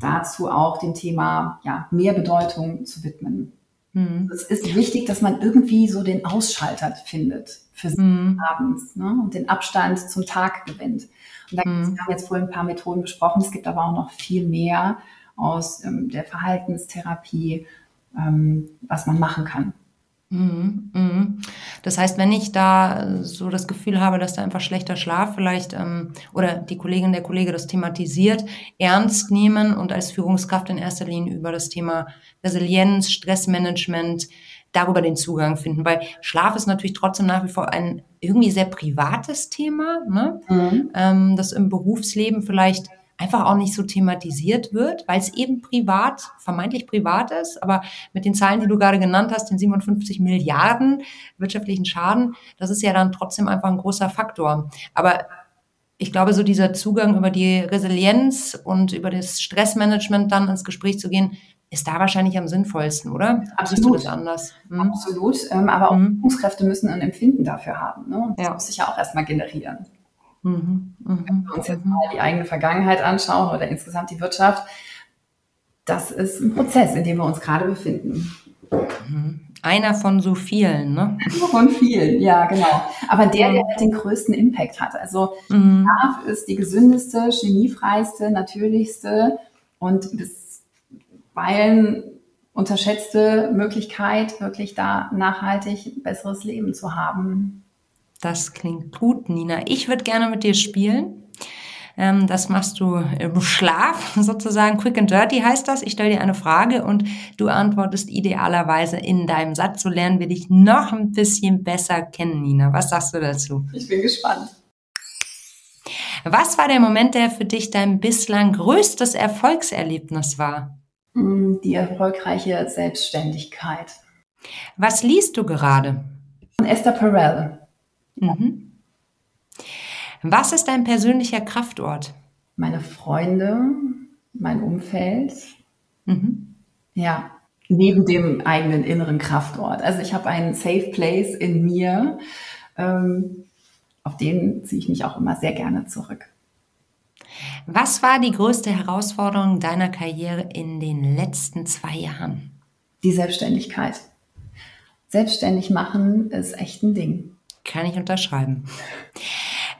dazu auch dem Thema ja, mehr Bedeutung zu widmen. Mhm. Es ist wichtig, dass man irgendwie so den Ausschalter findet für mhm. abends ne? und den Abstand zum Tag gewinnt. Und da mhm. wir haben jetzt vorhin ein paar Methoden besprochen, es gibt aber auch noch viel mehr aus ähm, der Verhaltenstherapie, ähm, was man machen kann. Mhm, mhm. Das heißt, wenn ich da so das Gefühl habe, dass da einfach schlechter Schlaf vielleicht ähm, oder die Kollegin, der Kollege das thematisiert, ernst nehmen und als Führungskraft in erster Linie über das Thema Resilienz, Stressmanagement, darüber den Zugang finden, weil Schlaf ist natürlich trotzdem nach wie vor ein irgendwie sehr privates Thema, ne? Mhm. Ähm, das im Berufsleben vielleicht einfach auch nicht so thematisiert wird, weil es eben privat, vermeintlich privat ist. Aber mit den Zahlen, die du gerade genannt hast, den 57 Milliarden wirtschaftlichen Schaden, das ist ja dann trotzdem einfach ein großer Faktor. Aber ich glaube, so dieser Zugang über die Resilienz und über das Stressmanagement dann ins Gespräch zu gehen, ist da wahrscheinlich am sinnvollsten, oder? Absolut. Anders? Hm? Absolut. Ähm, aber auch hm. Führungskräfte müssen ein Empfinden dafür haben. Ne? Das ja. muss sich ja auch erstmal generieren. Mhm, mh, Wenn wir uns jetzt mhm. mal die eigene Vergangenheit anschauen oder insgesamt die Wirtschaft, das ist ein Prozess, in dem wir uns gerade befinden. Mhm. Einer von so vielen, ne? Von vielen, ja, genau. Aber der, der halt den größten Impact hat. Also mhm. Schlaf ist die gesündeste, chemiefreiste, natürlichste und bisweilen unterschätzte Möglichkeit, wirklich da nachhaltig besseres Leben zu haben. Das klingt gut, Nina. Ich würde gerne mit dir spielen. Ähm, das machst du im Schlaf sozusagen. Quick and Dirty heißt das. Ich stelle dir eine Frage und du antwortest idealerweise in deinem Satz. So lernen wir dich noch ein bisschen besser kennen, Nina. Was sagst du dazu? Ich bin gespannt. Was war der Moment, der für dich dein bislang größtes Erfolgserlebnis war? Mm, die erfolgreiche Selbstständigkeit. Was liest du gerade? Von Esther Perel. Mhm. Was ist dein persönlicher Kraftort? Meine Freunde, mein Umfeld. Mhm. Ja, neben dem eigenen inneren Kraftort. Also ich habe einen Safe Place in mir, ähm, auf den ziehe ich mich auch immer sehr gerne zurück. Was war die größte Herausforderung deiner Karriere in den letzten zwei Jahren? Die Selbstständigkeit. Selbstständig machen ist echt ein Ding. Kann ich unterschreiben.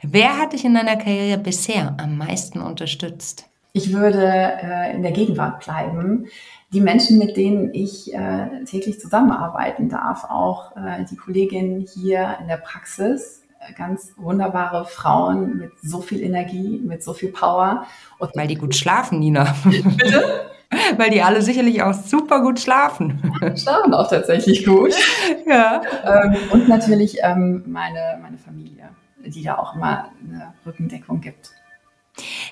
Wer hat dich in deiner Karriere bisher am meisten unterstützt? Ich würde äh, in der Gegenwart bleiben. Die Menschen, mit denen ich äh, täglich zusammenarbeiten darf, auch äh, die Kollegin hier in der Praxis, äh, ganz wunderbare Frauen mit so viel Energie, mit so viel Power. Und Weil die gut schlafen, Nina. Bitte? Weil die alle sicherlich auch super gut schlafen. Schlafen auch tatsächlich gut. Ja. Ähm, und natürlich ähm, meine, meine Familie, die da auch immer eine Rückendeckung gibt.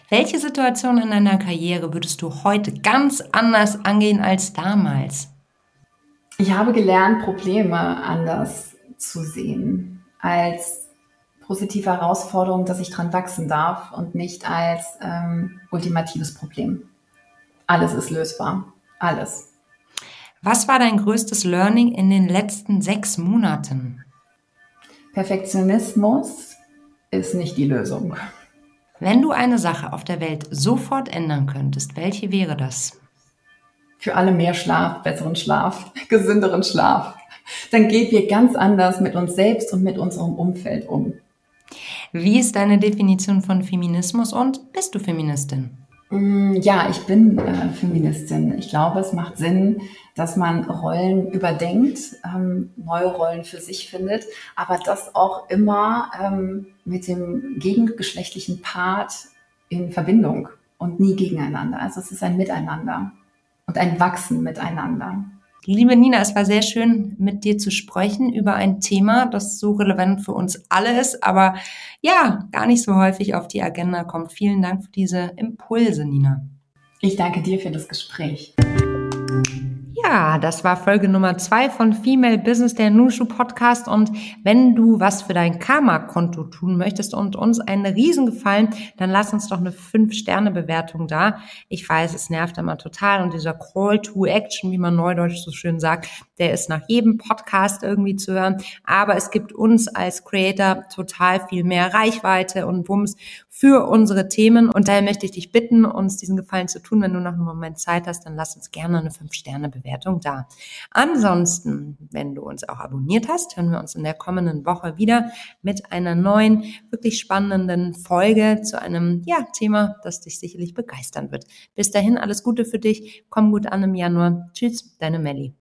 Welche Situation in deiner Karriere würdest du heute ganz anders angehen als damals? Ich habe gelernt, Probleme anders zu sehen als positive Herausforderung, dass ich dran wachsen darf und nicht als ähm, ultimatives Problem alles ist lösbar. Alles. Was war dein größtes Learning in den letzten sechs Monaten? Perfektionismus ist nicht die Lösung. Wenn du eine Sache auf der Welt sofort ändern könntest, welche wäre das? Für alle mehr Schlaf, besseren Schlaf, gesünderen Schlaf. Dann gehen wir ganz anders mit uns selbst und mit unserem Umfeld um. Wie ist deine Definition von Feminismus und bist du Feministin? Mm, ja, ich bin äh, Feministin. Ich glaube, es macht Sinn, dass man Rollen überdenkt, ähm, neue Rollen für sich findet, aber das auch immer ähm, mit dem gegengeschlechtlichen Part in Verbindung und nie gegeneinander. Also es ist ein Miteinander und ein Wachsen miteinander. Liebe Nina, es war sehr schön, mit dir zu sprechen über ein Thema, das so relevant für uns alle ist, aber ja, gar nicht so häufig auf die Agenda kommt. Vielen Dank für diese Impulse, Nina. Ich danke dir für das Gespräch. Ja, das war Folge Nummer zwei von Female Business, der Nushu Podcast. Und wenn du was für dein Karma-Konto tun möchtest und uns einen Riesengefallen, dann lass uns doch eine 5-Sterne-Bewertung da. Ich weiß, es nervt immer total und dieser Call to Action, wie man neudeutsch so schön sagt, der ist nach jedem Podcast irgendwie zu hören. Aber es gibt uns als Creator total viel mehr Reichweite und Wumms für unsere Themen. Und daher möchte ich dich bitten, uns diesen Gefallen zu tun. Wenn du noch einen Moment Zeit hast, dann lass uns gerne eine 5-Sterne-Bewertung da. Ansonsten, wenn du uns auch abonniert hast, hören wir uns in der kommenden Woche wieder mit einer neuen, wirklich spannenden Folge zu einem ja, Thema, das dich sicherlich begeistern wird. Bis dahin alles Gute für dich. Komm gut an im Januar. Tschüss, deine Melli.